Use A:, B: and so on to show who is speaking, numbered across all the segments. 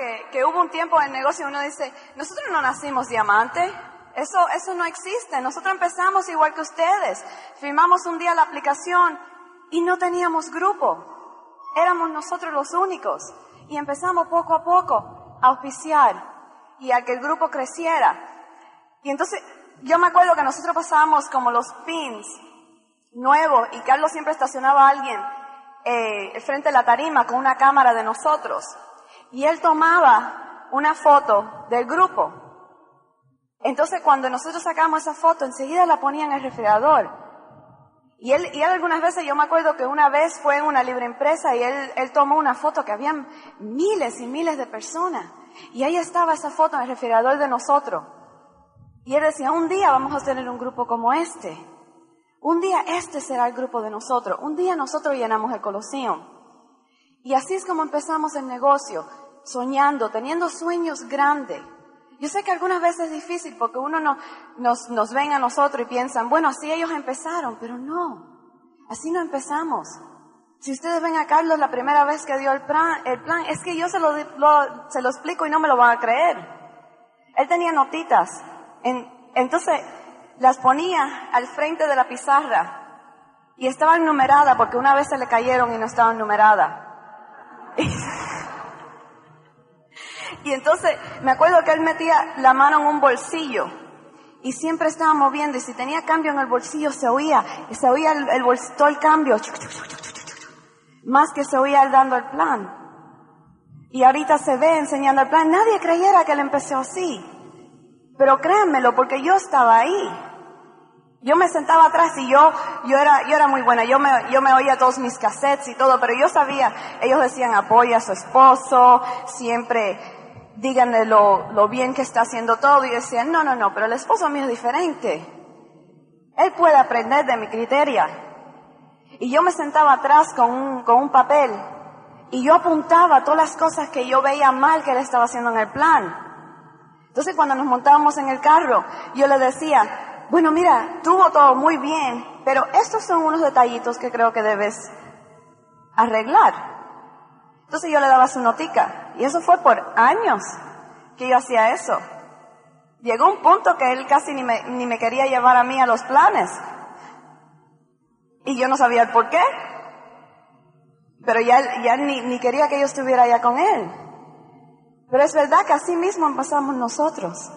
A: que, que hubo un tiempo en el negocio uno dice, nosotros no nacimos diamante, eso, eso no existe, nosotros empezamos igual que ustedes, firmamos un día la aplicación y no teníamos grupo, éramos nosotros los únicos y empezamos poco a poco a auspiciar y a que el grupo creciera. Y entonces yo me acuerdo que nosotros pasábamos como los pins nuevos y Carlos siempre estacionaba a alguien eh, frente a la tarima con una cámara de nosotros. Y él tomaba una foto del grupo. Entonces cuando nosotros sacamos esa foto, enseguida la ponía en el refrigerador. Y él, y algunas veces, yo me acuerdo que una vez fue en una libre empresa y él, él tomó una foto que habían miles y miles de personas. Y ahí estaba esa foto en el refrigerador de nosotros. Y él decía, un día vamos a tener un grupo como este. Un día este será el grupo de nosotros. Un día nosotros llenamos el Coloseo. Y así es como empezamos el negocio, soñando, teniendo sueños grandes. Yo sé que algunas veces es difícil porque uno no, nos, nos ven a nosotros y piensan, bueno, así ellos empezaron, pero no, así no empezamos. Si ustedes ven a Carlos la primera vez que dio el plan, el plan es que yo se lo, se lo explico y no me lo van a creer. Él tenía notitas, en, entonces las ponía al frente de la pizarra y estaban numeradas porque una vez se le cayeron y no estaban numeradas. Y entonces me acuerdo que él metía la mano en un bolsillo y siempre estaba moviendo y si tenía cambio en el bolsillo se oía, se oía el, el todo el cambio, más que se oía él dando el plan. Y ahorita se ve enseñando el plan. Nadie creyera que él empezó así. Pero créanmelo, porque yo estaba ahí. Yo me sentaba atrás y yo, yo era, yo era muy buena. Yo me, yo me oía todos mis cassettes y todo, pero yo sabía, ellos decían apoya a su esposo, siempre díganle lo, lo bien que está haciendo todo. Y decían, no, no, no, pero el esposo mío es diferente. Él puede aprender de mi criterio. Y yo me sentaba atrás con un, con un papel y yo apuntaba todas las cosas que yo veía mal que él estaba haciendo en el plan. Entonces cuando nos montábamos en el carro, yo le decía, bueno, mira, tuvo todo muy bien, pero estos son unos detallitos que creo que debes arreglar. Entonces yo le daba su notica. Y eso fue por años que yo hacía eso. Llegó un punto que él casi ni me, ni me quería llevar a mí a los planes. Y yo no sabía el por qué. Pero ya, ya ni, ni quería que yo estuviera allá con él. Pero es verdad que así mismo empezamos nosotros.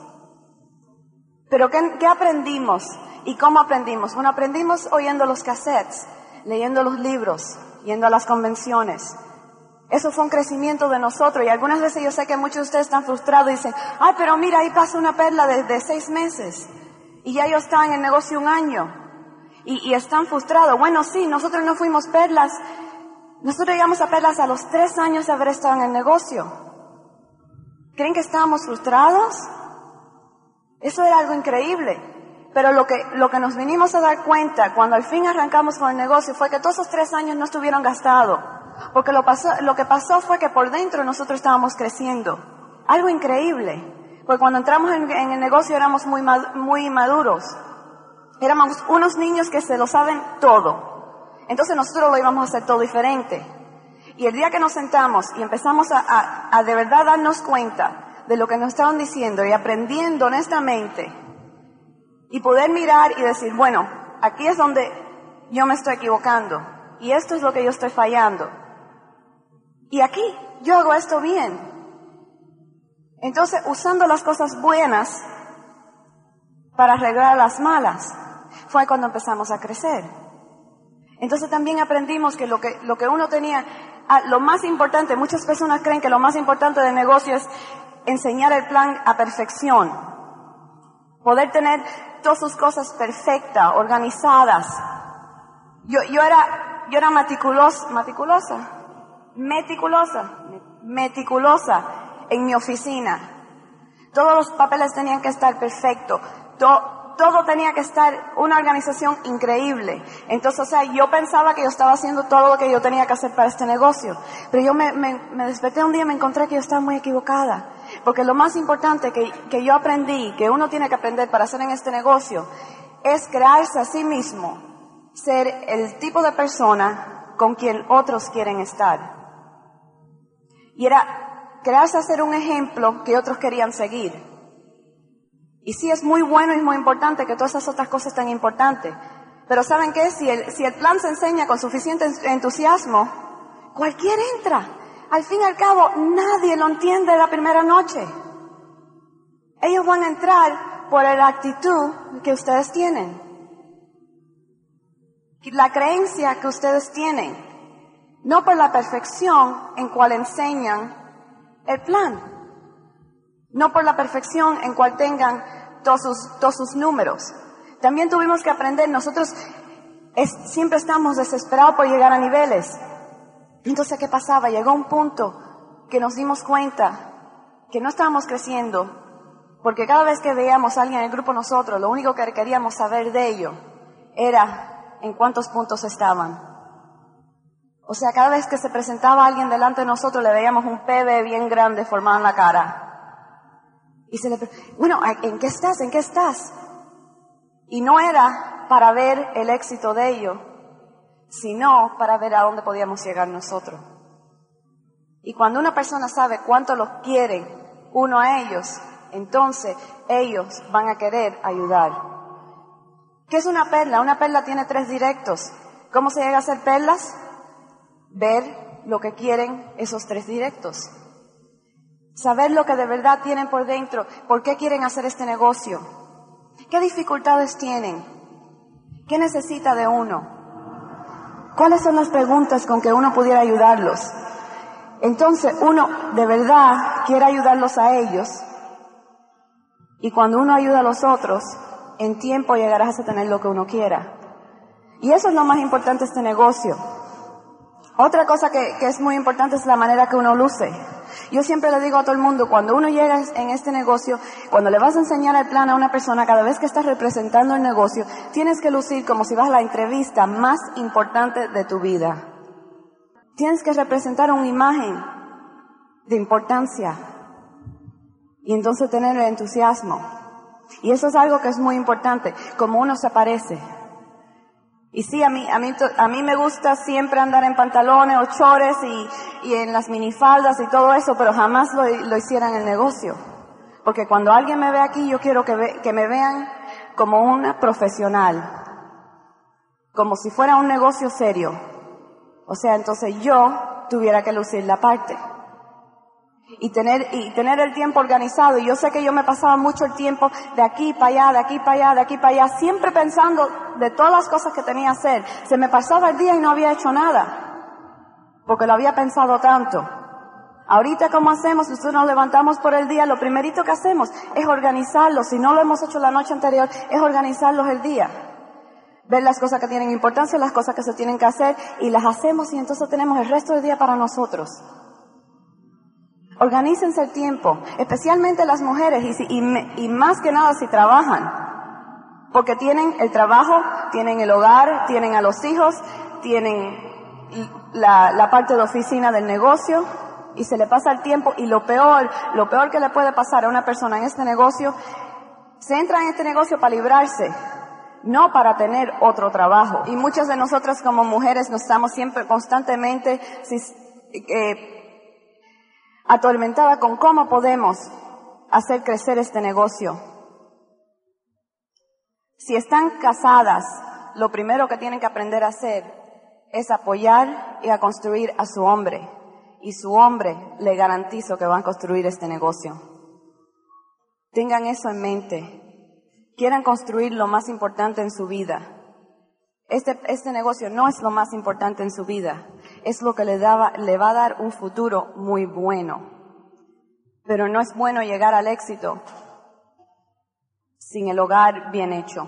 A: Pero ¿qué, ¿qué, aprendimos? ¿Y cómo aprendimos? Bueno, aprendimos oyendo los cassettes, leyendo los libros, yendo a las convenciones. Eso fue un crecimiento de nosotros y algunas veces yo sé que muchos de ustedes están frustrados y dicen, ay, pero mira, ahí pasa una perla de, seis meses y ya yo estaba en el negocio un año y, y están frustrados. Bueno, sí, nosotros no fuimos perlas, nosotros llegamos a perlas a los tres años de haber estado en el negocio. ¿Creen que estábamos frustrados? Eso era algo increíble. Pero lo que, lo que nos vinimos a dar cuenta cuando al fin arrancamos con el negocio fue que todos esos tres años no estuvieron gastados. Porque lo, que pasó fue que por dentro nosotros estábamos creciendo. Algo increíble. Porque cuando entramos en, el negocio éramos muy, muy maduros. Éramos unos niños que se lo saben todo. Entonces nosotros lo íbamos a hacer todo diferente. Y el día que nos sentamos y empezamos a, a, a de verdad darnos cuenta de lo que nos estaban diciendo y aprendiendo honestamente y poder mirar y decir, bueno, aquí es donde yo me estoy equivocando y esto es lo que yo estoy fallando. Y aquí yo hago esto bien. Entonces, usando las cosas buenas para arreglar las malas, fue cuando empezamos a crecer. Entonces también aprendimos que lo que, uno tenía, ah, lo más importante, muchas personas creen que lo más importante del negocio es enseñar el plan a perfección. Poder tener todas sus cosas perfectas, organizadas. Yo, yo era, yo era meticulosa, meticulosa, meticulosa, meticulosa en mi oficina. Todos los papeles tenían que estar perfectos. To, todo tenía que estar una organización increíble. Entonces, o sea, yo pensaba que yo estaba haciendo todo lo que yo tenía que hacer para este negocio. Pero yo me, me, me desperté un día y me encontré que yo estaba muy equivocada. Porque lo más importante que, que yo aprendí, que uno tiene que aprender para hacer en este negocio, es crearse a sí mismo, ser el tipo de persona con quien otros quieren estar. Y era crearse a ser un ejemplo que otros querían seguir. Y sí es muy bueno y muy importante que todas esas otras cosas están importantes. Pero ¿saben qué? Si el, si el plan se enseña con suficiente entusiasmo, cualquiera entra. Al fin y al cabo, nadie lo entiende la primera noche. Ellos van a entrar por la actitud que ustedes tienen. La creencia que ustedes tienen. No por la perfección en cual enseñan el plan. No por la perfección en cual tengan todos sus, números. También tuvimos que aprender, nosotros siempre estamos desesperados por llegar a niveles. Entonces, ¿qué pasaba? Llegó un punto que nos dimos cuenta que no estábamos creciendo, porque cada vez que veíamos a alguien en el grupo nosotros, lo único que queríamos saber de ello era en cuántos puntos estaban. O sea, cada vez que se presentaba alguien delante de nosotros, le veíamos un PB bien grande formado en la cara. Y se le bueno, ¿en qué estás? ¿En qué estás? Y no era para ver el éxito de ellos, sino para ver a dónde podíamos llegar nosotros. Y cuando una persona sabe cuánto los quiere uno a ellos, entonces ellos van a querer ayudar. ¿Qué es una perla? Una perla tiene tres directos. ¿Cómo se llega a hacer perlas? Ver lo que quieren esos tres directos. Saber lo que de verdad tienen por dentro. ¿Por qué quieren hacer este negocio? ¿Qué dificultades tienen? ¿Qué necesita de uno? ¿Cuáles son las preguntas con que uno pudiera ayudarlos? Entonces uno de verdad quiere ayudarlos a ellos. Y cuando uno ayuda a los otros, en tiempo llegarás a tener lo que uno quiera. Y eso es lo más importante de este negocio. Otra cosa que, es muy importante es la manera que uno luce. Yo siempre le digo a todo el mundo, cuando uno llega en este negocio, cuando le vas a enseñar el plan a una persona, cada vez que estás representando el negocio, tienes que lucir como si vas a la entrevista más importante de tu vida. Tienes que representar una imagen de importancia y entonces tener el entusiasmo. Y eso es algo que es muy importante, como uno se aparece. Y sí, a mí, a mí, a mí me gusta siempre andar en pantalones o chores y, y en las minifaldas y todo eso, pero jamás lo, lo hiciera en el negocio. Porque cuando alguien me ve aquí, yo quiero que, ve, que me vean como una profesional. Como si fuera un negocio serio. O sea, entonces yo tuviera que lucir la parte y tener, y tener el tiempo organizado. Y yo sé que yo me pasaba mucho el tiempo de aquí para allá, de aquí para allá, de aquí para allá, siempre pensando de todas las cosas que tenía que hacer. Se me pasaba el día y no había hecho nada, porque lo había pensado tanto. Ahorita, ¿cómo hacemos? Si nosotros nos levantamos por el día, lo primerito que hacemos es organizarlos. Si no lo hemos hecho la noche anterior, es organizarlos el día. Ver las cosas que tienen importancia, las cosas que se tienen que hacer, y las hacemos y entonces tenemos el resto del día para nosotros. Organícense el tiempo, especialmente las mujeres y, más que nada si trabajan, porque tienen el trabajo, tienen el hogar, tienen a los hijos, tienen la, la parte de oficina del negocio y se le pasa el tiempo y lo peor, lo peor que le puede pasar a una persona en este negocio, se entra en este negocio para librarse, no para tener otro trabajo. Y muchas de nosotras como mujeres nos estamos siempre constantemente eh, atormentada con cómo podemos hacer crecer este negocio. Si están casadas, lo primero que tienen que aprender a hacer es apoyar y a construir a su hombre. Y su hombre le garantizo que van a construir este negocio. Tengan eso en mente. Quieran construir lo más importante en su vida. Este, este negocio no es lo más importante en su vida es lo que le, daba, le va a dar un futuro muy bueno. Pero no es bueno llegar al éxito sin el hogar bien hecho.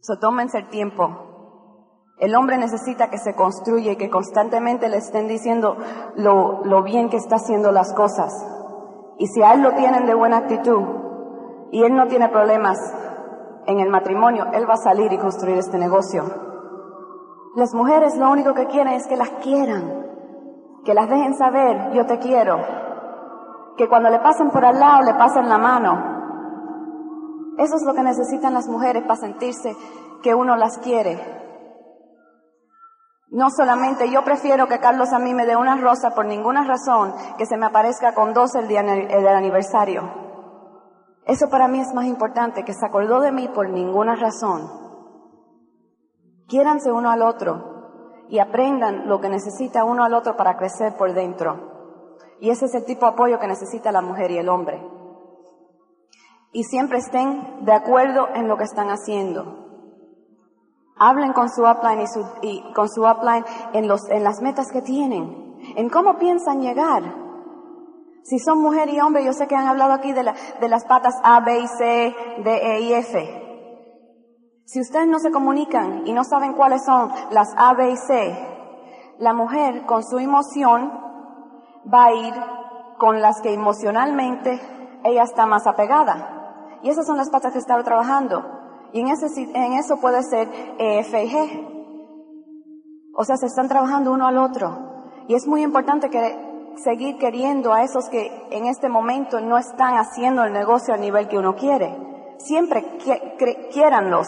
A: So, tómense el tiempo. El hombre necesita que se construya y que constantemente le estén diciendo lo, lo bien que está haciendo las cosas. Y si a él lo tienen de buena actitud y él no tiene problemas en el matrimonio, él va a salir y construir este negocio. Las mujeres lo único que quieren es que las quieran, que las dejen saber, yo te quiero, que cuando le pasen por al lado le pasen la mano. Eso es lo que necesitan las mujeres para sentirse que uno las quiere. No solamente yo prefiero que Carlos a mí me dé una rosa por ninguna razón que se me aparezca con dos el día del aniversario. Eso para mí es más importante, que se acordó de mí por ninguna razón. Quiéranse uno al otro y aprendan lo que necesita uno al otro para crecer por dentro. Y ese es el tipo de apoyo que necesita la mujer y el hombre. Y siempre estén de acuerdo en lo que están haciendo. Hablen con su upline y, con su upline en, los, en las metas que tienen, en cómo piensan llegar. Si son mujer y hombre, yo sé que han hablado aquí de, las patas A, B y C, D, E y F. Si ustedes no se comunican y no saben cuáles son las A, B y C, la mujer con su emoción va a ir con las que emocionalmente ella está más apegada. Y esas son las patas que estaba trabajando. Y en, en eso puede ser E, F y G. O sea, se están trabajando uno al otro. Y es muy importante que seguir queriendo a esos que en este momento no están haciendo el negocio al nivel que uno quiere. Siempre quiéranlos,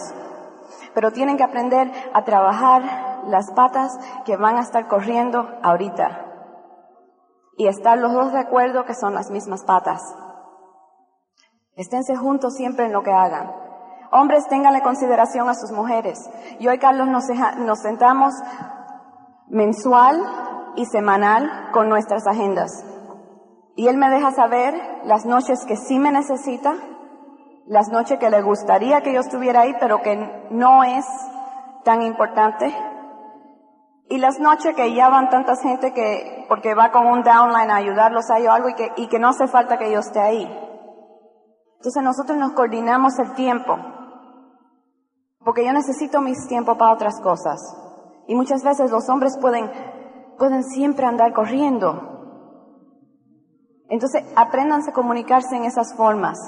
A: pero tienen que aprender a trabajar las patas que van a estar corriendo ahorita. Y estar los dos de acuerdo que son las mismas patas. Esténse juntos siempre en lo que hagan. Hombres, ténganle consideración a sus mujeres. Y Carlos nos, nos sentamos mensual y semanal con nuestras agendas. Y él me deja saber las noches que sí me necesita las noches que le gustaría que yo estuviera ahí, pero que no es tan importante. Y las noches que ya van tanta gente que, porque va con un downline a ayudarlos a ellos algo y que, y que no hace falta que yo esté ahí. Entonces nosotros nos coordinamos el tiempo. Porque yo necesito mis tiempos para otras cosas. Y muchas veces los hombres pueden, pueden siempre andar corriendo. Entonces, apréndanse a comunicarse en esas formas.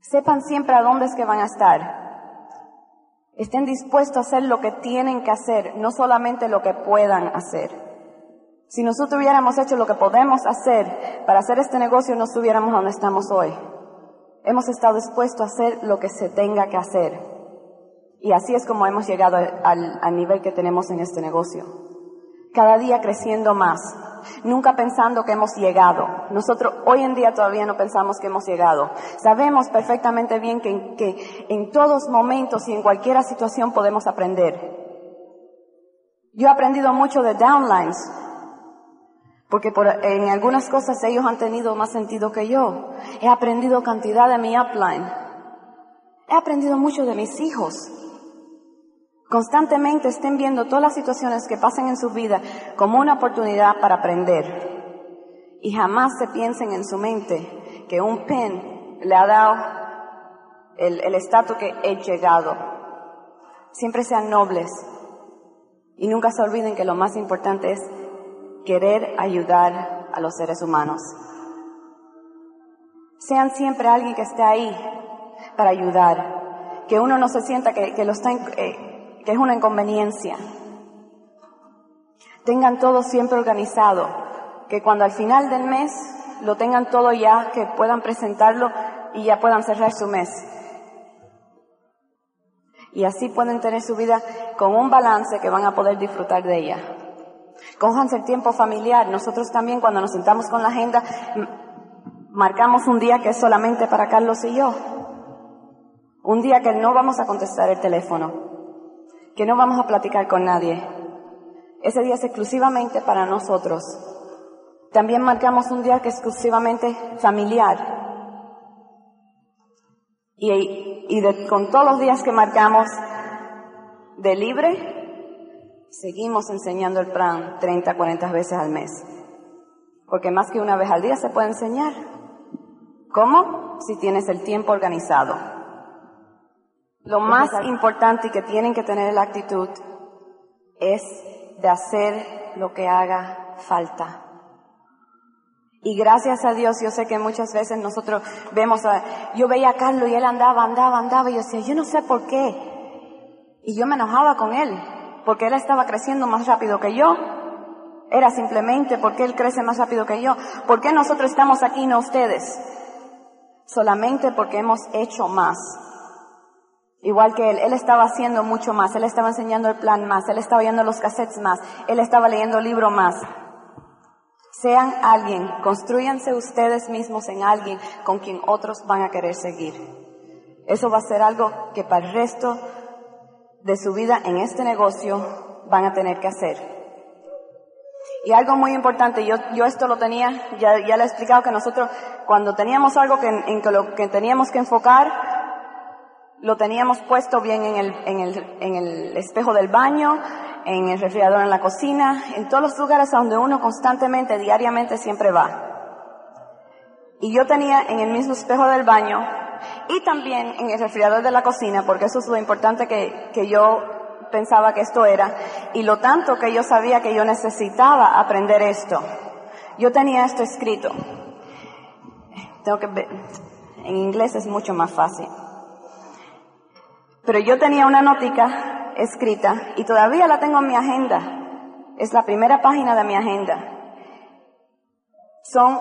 A: Sepan siempre a dónde es que van a estar. Estén dispuestos a hacer lo que tienen que hacer, no solamente lo que puedan hacer. Si nosotros hubiéramos hecho lo que podemos hacer para hacer este negocio, no estuviéramos donde estamos hoy. Hemos estado dispuestos a hacer lo que se tenga que hacer. Y así es como hemos llegado al, al nivel que tenemos en este negocio. Cada día creciendo más, nunca pensando que hemos llegado. Nosotros hoy en día todavía no pensamos que hemos llegado. Sabemos perfectamente bien que, en todos momentos y en cualquier situación podemos aprender. Yo he aprendido mucho de downlines, porque por, en algunas cosas ellos han tenido más sentido que yo. He aprendido cantidad de mi upline. He aprendido mucho de mis hijos. Constantemente estén viendo todas las situaciones que pasan en su vida como una oportunidad para aprender. Y jamás se piensen en su mente que un pen le ha dado el estatus que he llegado. Siempre sean nobles y nunca se olviden que lo más importante es querer ayudar a los seres humanos. Sean siempre alguien que esté ahí para ayudar, que uno no se sienta que, lo está, eh, que es una inconveniencia. Tengan todo siempre organizado, que cuando al final del mes lo tengan todo ya, que puedan presentarlo y ya puedan cerrar su mes. Y así pueden tener su vida con un balance que van a poder disfrutar de ella. Cójanse el tiempo familiar. Nosotros también cuando nos sentamos con la agenda, marcamos un día que es solamente para Carlos y yo. Un día que no vamos a contestar el teléfono que no vamos a platicar con nadie. Ese día es exclusivamente para nosotros. También marcamos un día que es exclusivamente familiar. Y, con todos los días que marcamos de libre, seguimos enseñando el plan 30, 40 veces al mes. Porque más que una vez al día se puede enseñar. ¿Cómo? Si tienes el tiempo organizado. Lo más importante que tienen que tener la actitud es de hacer lo que haga falta. Y gracias a Dios, yo sé que muchas veces nosotros vemos, a, yo veía a Carlos y él andaba, andaba, andaba, y yo decía, yo no sé por qué. Y yo me enojaba con él, porque él estaba creciendo más rápido que yo. Era simplemente porque él crece más rápido que yo. ¿Por qué nosotros estamos aquí y no ustedes? Solamente porque hemos hecho más Igual que él, él estaba haciendo mucho más, él estaba enseñando el plan más, él estaba oyendo los cassettes más, él estaba leyendo el libro más. Sean alguien, construyanse ustedes mismos en alguien con quien otros van a querer seguir. Eso va a ser algo que para el resto de su vida en este negocio van a tener que hacer. Y algo muy importante, yo, yo esto lo tenía, ya, ya le he explicado que nosotros cuando teníamos algo que, en que lo que teníamos que enfocar, lo teníamos puesto bien en el, en el, en el espejo del baño, en el refrigerador en la cocina, en todos los lugares a donde uno constantemente, diariamente siempre va. Y yo tenía en el mismo espejo del baño y también en el refrigerador de la cocina, porque eso es lo importante que, que yo pensaba que esto era, y lo tanto que yo sabía que yo necesitaba aprender esto. Yo tenía esto escrito. Tengo que ver. En inglés es mucho más fácil. Pero yo tenía una notica escrita y todavía la tengo en mi agenda. Es la primera página de mi agenda. Son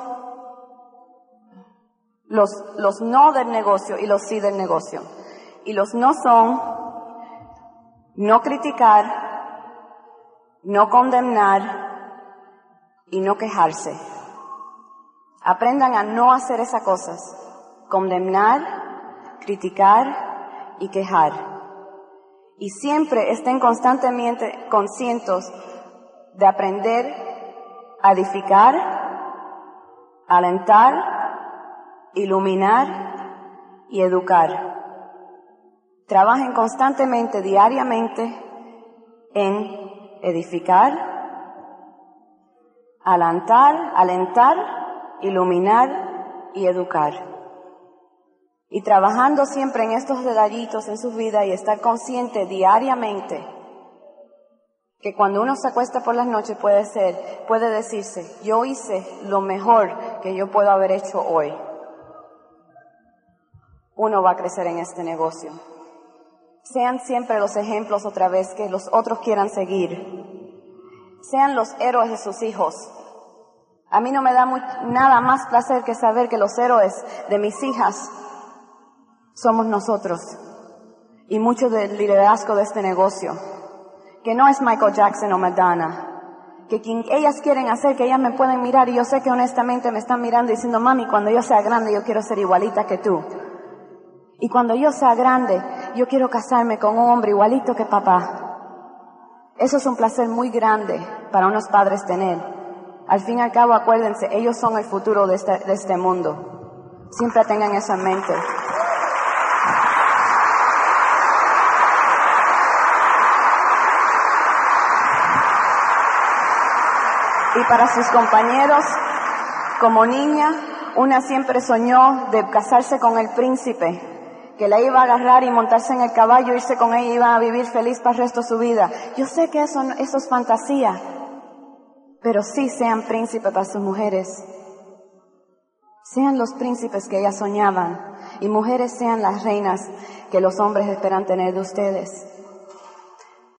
A: los, los no del negocio y los sí del negocio. Y los no son no criticar, no condenar y no quejarse. Aprendan a no hacer esas cosas. Condenar, criticar y quejar. Y siempre estén constantemente conscientes de aprender a edificar, alentar, iluminar y educar. Trabajen constantemente, diariamente, en edificar, alentar, alentar, iluminar y educar. Y trabajando siempre en estos detallitos en su vida y estar consciente diariamente que cuando uno se acuesta por las noches puede ser, puede decirse, yo hice lo mejor que yo puedo haber hecho hoy. Uno va a crecer en este negocio. Sean siempre los ejemplos otra vez que los otros quieran seguir. Sean los héroes de sus hijos. A mí no me da nada más placer que saber que los héroes de mis hijas somos nosotros y mucho del liderazgo de este negocio, que no es Michael Jackson o Madonna, que quien ellas quieren hacer, que ellas me pueden mirar y yo sé que honestamente me están mirando diciendo, mami, cuando yo sea grande yo quiero ser igualita que tú. Y cuando yo sea grande, yo quiero casarme con un hombre igualito que papá. Eso es un placer muy grande para unos padres tener. Al fin y al cabo, acuérdense, ellos son el futuro de este, de este mundo. Siempre tengan eso en mente. Y para sus compañeros. Como niña, una siempre soñó de casarse con el príncipe, que la iba a agarrar y montarse en el caballo, irse con ella y iba a vivir feliz para el resto de su vida. Yo sé que eso, eso es fantasía, pero sí sean príncipes para sus mujeres. Sean los príncipes que ellas soñaban y mujeres sean las reinas que los hombres esperan tener de ustedes.